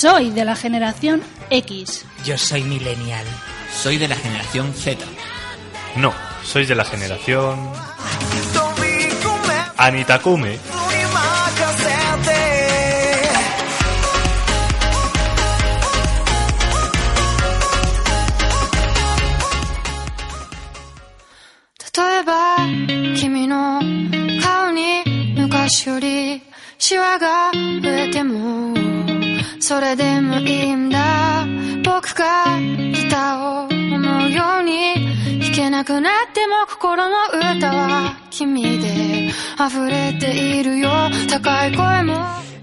Soy de la generación X. Yo soy millennial. Soy de la generación Z. No, sois de la generación... Anitakume.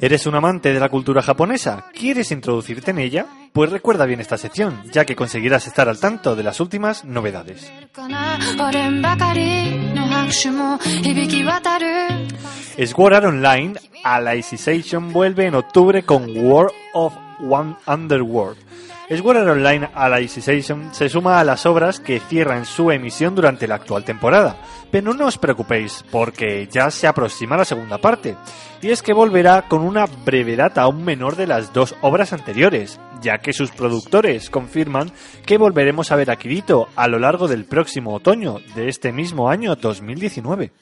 ¿Eres un amante de la cultura japonesa? ¿Quieres introducirte en ella? Pues recuerda bien esta sección, ya que conseguirás estar al tanto de las últimas novedades. Sword Online Alicization vuelve en octubre con War of One Underworld. Sword Online Alicization se suma a las obras que cierran su emisión durante la actual temporada. Pero no os preocupéis, porque ya se aproxima la segunda parte. Y es que volverá con una brevedad aún menor de las dos obras anteriores, ya que sus productores confirman que volveremos a ver a Kirito a lo largo del próximo otoño de este mismo año 2019.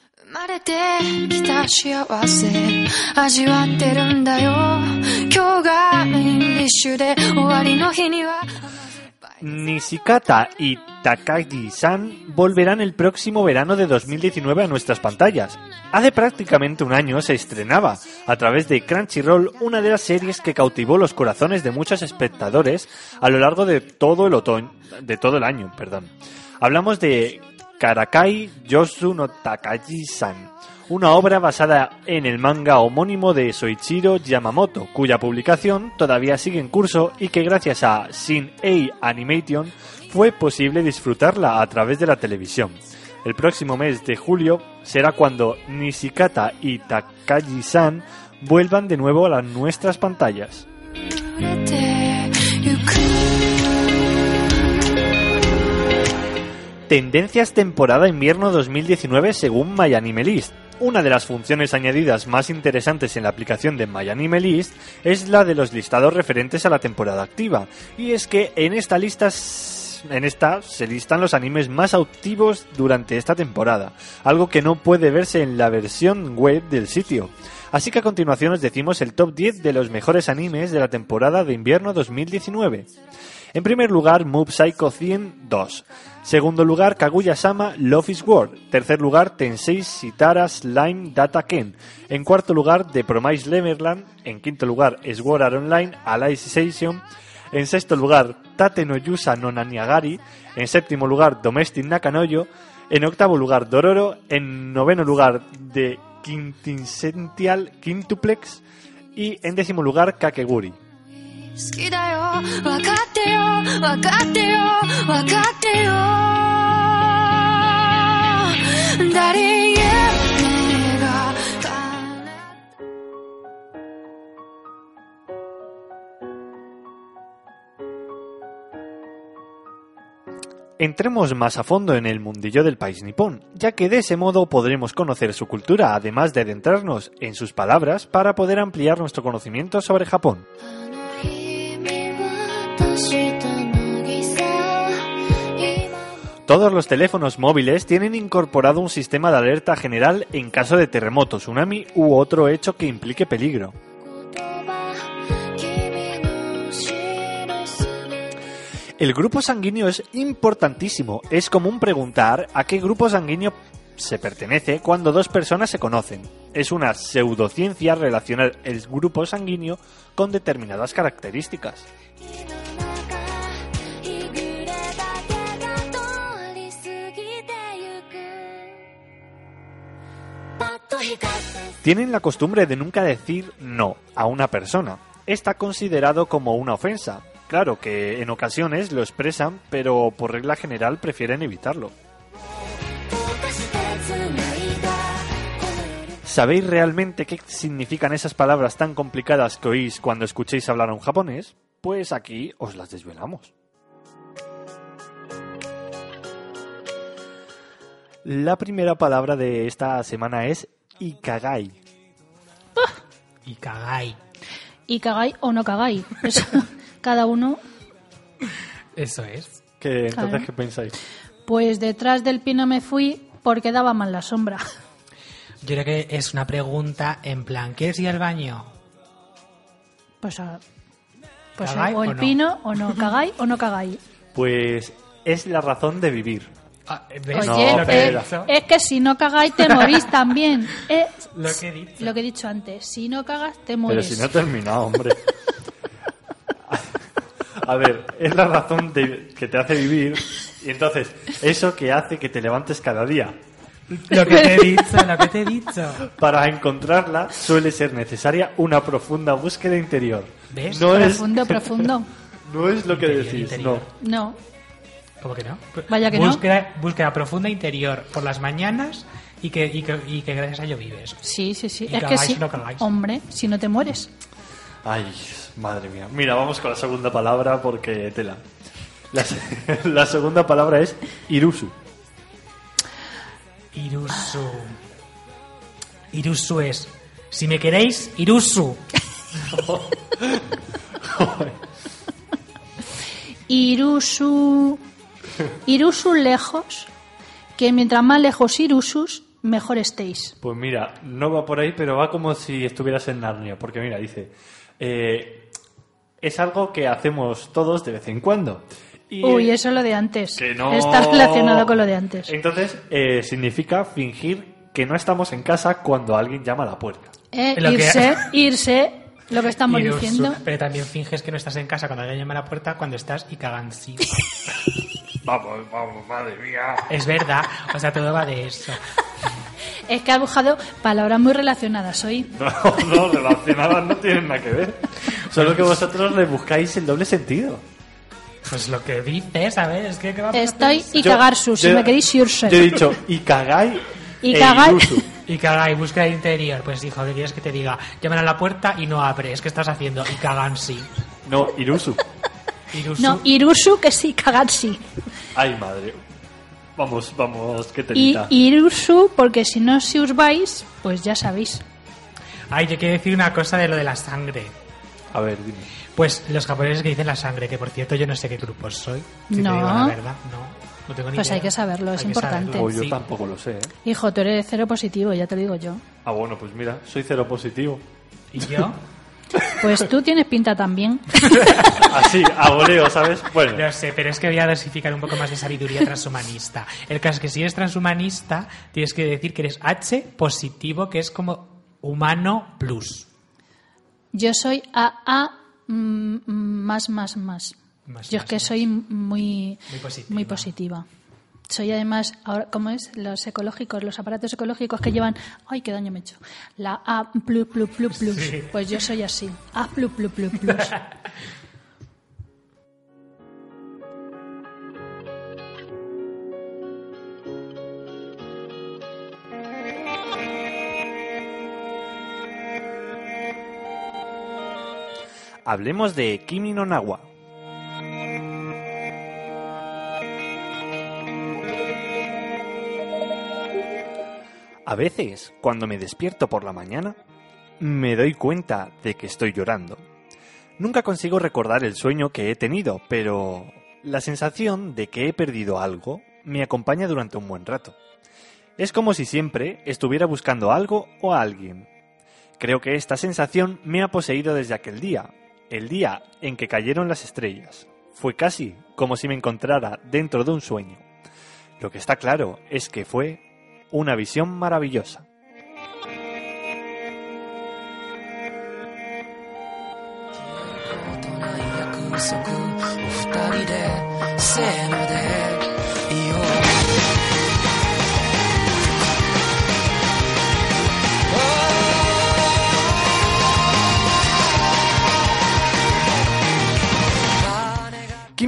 Nishikata y Takagi-san volverán el próximo verano de 2019 a nuestras pantallas. Hace prácticamente un año se estrenaba, a través de Crunchyroll, una de las series que cautivó los corazones de muchos espectadores a lo largo de todo el otoño, de todo el año, perdón. Hablamos de Karakai Yosu no Takagi-san, una obra basada en el manga homónimo de Soichiro Yamamoto, cuya publicación todavía sigue en curso y que gracias a Shin-A Animation fue posible disfrutarla a través de la televisión. El próximo mes de julio será cuando Nishikata y Takagi-san vuelvan de nuevo a nuestras pantallas. Tendencias temporada invierno 2019 según MyAnimeList. Una de las funciones añadidas más interesantes en la aplicación de MyAnimeList es la de los listados referentes a la temporada activa. Y es que en esta lista en esta se listan los animes más activos durante esta temporada, algo que no puede verse en la versión web del sitio. Así que a continuación os decimos el top 10 de los mejores animes de la temporada de invierno 2019. En primer lugar, Move Psycho 102. Segundo lugar, Kaguya-sama Love is War. Tercer lugar, Tensei Sitara Slime Data Ken. En cuarto lugar, The Promise Neverland. En quinto lugar, Sword Online Alicization. En sexto lugar, Tate no Yusa no Naniagari. En séptimo lugar, Domestic Nakanoyo. En octavo lugar, Dororo. En noveno lugar, The Quintessential Quintuplex. Y en décimo lugar, Kakeguri. Entremos más a fondo en el mundillo del país nipón, ya que de ese modo podremos conocer su cultura, además de adentrarnos en sus palabras para poder ampliar nuestro conocimiento sobre Japón. Todos los teléfonos móviles tienen incorporado un sistema de alerta general en caso de terremoto, tsunami u otro hecho que implique peligro. El grupo sanguíneo es importantísimo. Es común preguntar a qué grupo sanguíneo se pertenece cuando dos personas se conocen. Es una pseudociencia relacionar el grupo sanguíneo con determinadas características. Tienen la costumbre de nunca decir no a una persona. Está considerado como una ofensa. Claro que en ocasiones lo expresan, pero por regla general prefieren evitarlo. ¿Sabéis realmente qué significan esas palabras tan complicadas que oís cuando escuchéis hablar a un japonés? Pues aquí os las desvelamos. La primera palabra de esta semana es Ikagai. Y cagai. Y cagáis o no cagáis. Eso, cada uno, Eso es. ¿Qué, entonces, Claro. ¿qué pensáis? pues detrás del pino me fui porque daba mal la sombra. Yo creo que es una pregunta en plan, ¿quieres ir al baño? Pues, a- pues ¿Cagáis o el o no? pino o no cagáis o no cagáis. Pues es la razón de vivir. Ah, ¿ves? No, Oye, espera. dicho, es que si no cagáis te morís también. Es lo que he dicho. lo que he dicho antes. Si no cagas te Pero mueres. si no he terminado, hombre. A ver, es la razón de, que te hace vivir y entonces eso que hace que te levantes cada día. Lo que te he dicho, lo que te he dicho. Para encontrarla suele ser necesaria una profunda búsqueda interior. ¿Ves? No es, profundo, profundo. no es lo que Interior, decís, interior. No. ¿Cómo que no? Vaya que no. búsqueda, Búsqueda profunda interior por las mañanas y que, y que, y que gracias a ello vives. Sí, sí, sí. Y es que cagáis sí. Hombre, si no te mueres. Ay, madre mía. Mira, vamos con la segunda palabra porque tela. La, la segunda palabra es irusu. Irusu. Irusu es. Si me queréis, Irusu. Irusu. Irusu lejos. Que mientras más lejos Irusus, mejor estéis. Pues mira, no va por ahí, pero va como si estuvieras en Narnia, porque mira, dice, eh, es algo que hacemos todos de vez en cuando. Y, Uy, eso es lo de antes. que no... Está relacionado con lo de antes. Entonces, eh, significa fingir que no estamos en casa cuando alguien llama a la puerta. Eh, que- irse, irse, lo que estamos Irusu. diciendo. Pero también finges que no estás en casa cuando alguien llama a la puerta cuando estás y cagan sí. Vamos, vamos, madre mía. Es verdad. O sea, todo va de eso. Es que ha buscado palabras muy relacionadas hoy. No, no, relacionadas no tienen nada que ver. Solo que vosotros le buscáis el doble sentido. Pues lo que dices, ¿sabes? Es que, ¿qué va a Estoy y Yo- cagar sus, si yo- me queréis irse. Yo he dicho, y cagáis Y e cagáis. irusu. Y cagáis, búsqueda interior. Pues hijo, ¿qué quieres que te diga? Llaman a la puerta y no abres. ¿Qué estás haciendo? Y cagan sí. No, irusu. Irusu. No, Irusu que sí, cagar sí. Ay, madre. Vamos, vamos, qué Y telita. Irusu, porque si no si os vais, pues ya sabéis. Ay, yo quiero decir una cosa de lo de la sangre. A ver, dime. Pues los japoneses que dicen la sangre, que por cierto yo no sé qué grupo soy. Si No. te digo la verdad, no. No tengo ni Pues idea. hay que saberlo, es Hay que importante. saberlo, O yo sí. tampoco lo sé, ¿eh? Hijo, tú eres cero positivo, ya te lo digo yo. Ah, bueno, pues mira, soy cero positivo. ¿Y yo? Pues tú tienes pinta también. Así, a voleo, ¿sabes? Bueno, Lo sé, pero es que voy a dosificar un poco más de sabiduría transhumanista. El caso es que si eres transhumanista, tienes que decir que eres H positivo, que es como humano plus. Yo soy AA mm, más, más, más. Más, Yo es más, que más. soy muy, Muy positiva. muy positiva. Soy además, ahora, ¿cómo es? Los ecológicos, los aparatos ecológicos que llevan, ay, qué daño me he hecho. La A plus, plus, plus, plus. Sí. Pues yo soy así. A plus, plus, plus, plus. hablemos de Kimi no Nawa. A veces, cuando me despierto por la mañana, me doy cuenta de que estoy llorando. Nunca consigo recordar el sueño que he tenido, pero la sensación de que he perdido algo me acompaña durante un buen rato. Es como si siempre estuviera buscando algo o a alguien. Creo que esta sensación me ha poseído desde aquel día, el día en que cayeron las estrellas. Fue casi como si me encontrara dentro de un sueño. Lo que está claro es que fue una visión maravillosa.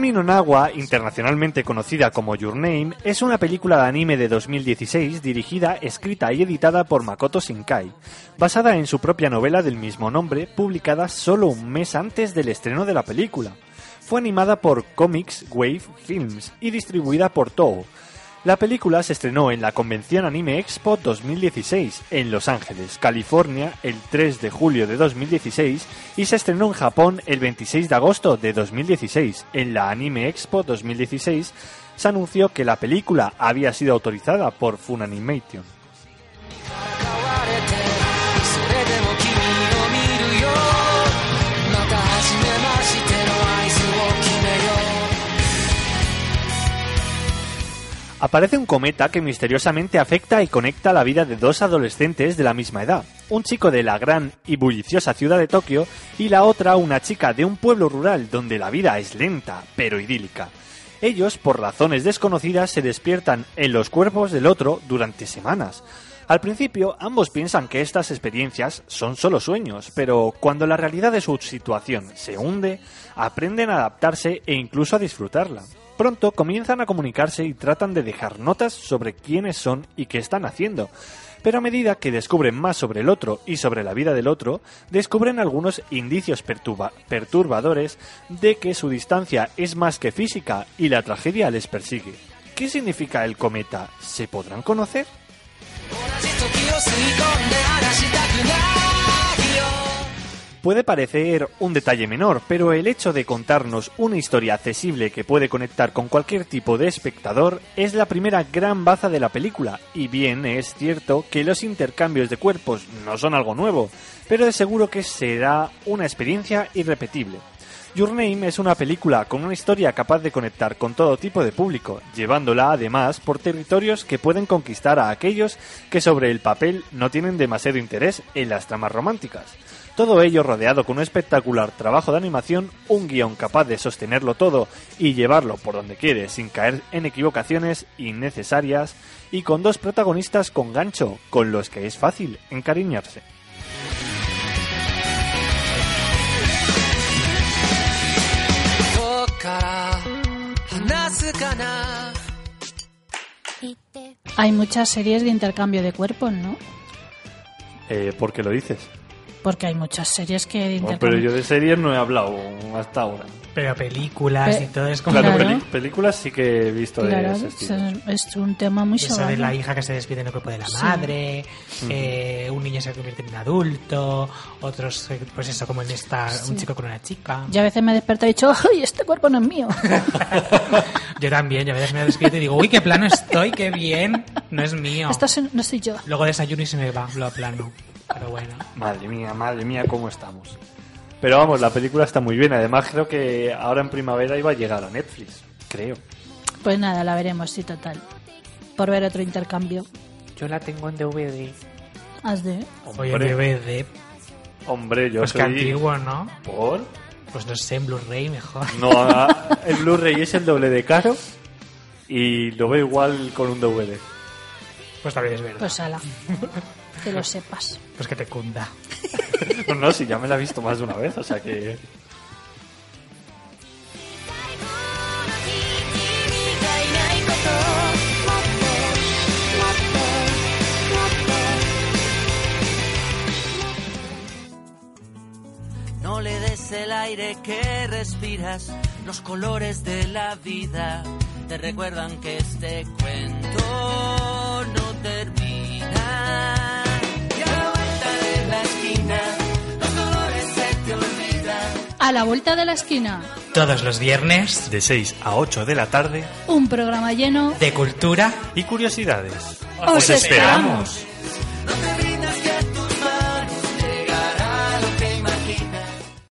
Kimi internacionalmente conocida como Your Name, es una película de anime de 2016 dirigida, escrita y editada por Makoto Shinkai, basada en su propia novela del mismo nombre, publicada solo un mes antes del estreno de la película. Fue animada por Comics Wave Films y distribuida por Toho. La película se estrenó en la Convención Anime Expo 2016 en Los Ángeles, California, el 3 de julio de 2016 y se estrenó en Japón el 26 de agosto de 2016. En la Anime Expo 2016 se anunció que la película había sido autorizada por Funimation. Aparece un cometa que misteriosamente afecta y conecta la vida de dos adolescentes de la misma edad. Un chico de la gran y bulliciosa ciudad de Tokio y la otra una chica de un pueblo rural donde la vida es lenta, pero idílica. Ellos, por razones desconocidas, se despiertan en los cuerpos del otro durante semanas. Al principio, ambos piensan que estas experiencias son solo sueños, pero cuando la realidad de su situación se hunde, aprenden a adaptarse e incluso a disfrutarla. Pronto comienzan a comunicarse y tratan de dejar notas sobre quiénes son y qué están haciendo. Pero a medida que descubren más sobre el otro y sobre la vida del otro, descubren algunos indicios perturba- perturbadores de que su distancia es más que física y la tragedia les persigue. ¿Qué significa el cometa? ¿Se podrán conocer? Puede parecer un detalle menor, pero el hecho de contarnos una historia accesible que puede conectar con cualquier tipo de espectador es la primera gran baza de la película, y bien es cierto que los intercambios de cuerpos no son algo nuevo, pero de seguro que será una experiencia irrepetible. Your Name es una película con una historia capaz de conectar con todo tipo de público, llevándola además por territorios que pueden conquistar a aquellos que sobre el papel no tienen demasiado interés en las tramas románticas. Todo ello rodeado con un espectacular trabajo de animación, un guion capaz de sostenerlo todo y llevarlo por donde quiere sin caer en equivocaciones innecesarias y con dos protagonistas con gancho, con los que es fácil encariñarse. Hay muchas series de intercambio de cuerpos, ¿no? Eh, ¿Por qué lo dices? Porque hay muchas series que Bueno, pero yo de series no he hablado hasta ahora. Pero películas Pe- y todo es como... Claro, Claro. películas sí que he visto Claro, de es un tema muy Eso de la hija que se despide en el cuerpo de la Sí. madre, eh, un niño se convierte en un adulto, otros, eh, pues eso, como en esta, un chico con una chica. Yo a veces me despierto y he dicho, ¡ay, este cuerpo no es mío! Yo también, yo a veces me despierto y digo, uy, qué plano estoy, qué bien, no es mío. Esto es- no soy yo. Luego desayuno y se me va, lo aplano. Pero bueno. Madre mía, madre mía, cómo estamos. Pero vamos, la película está muy bien. Además, creo que ahora en primavera iba a llegar a Netflix. Creo. Pues nada, la veremos, sí, total. Por ver otro intercambio. Yo la tengo en DVD. Has de... Oye, en. DVD, Hombre, yo pues que soy... antiguo, ¿no? ¿Por? Pues no sé, en Blu-ray mejor. No, ah, el Blu-ray es el doble de caro y lo veo igual con un DVD. Pues también es verdad. Pues ala. Que lo sepas. Pues que te cunda. no, no, si ya me la he visto más de una vez, o sea que... No le des el aire que respiras, los colores de la vida te recuerdan que este cuento no termina. A la vuelta de la esquina, Todos los viernes De 6 a 8 de la tarde un programa lleno de cultura y curiosidades. ¡Os esperamos!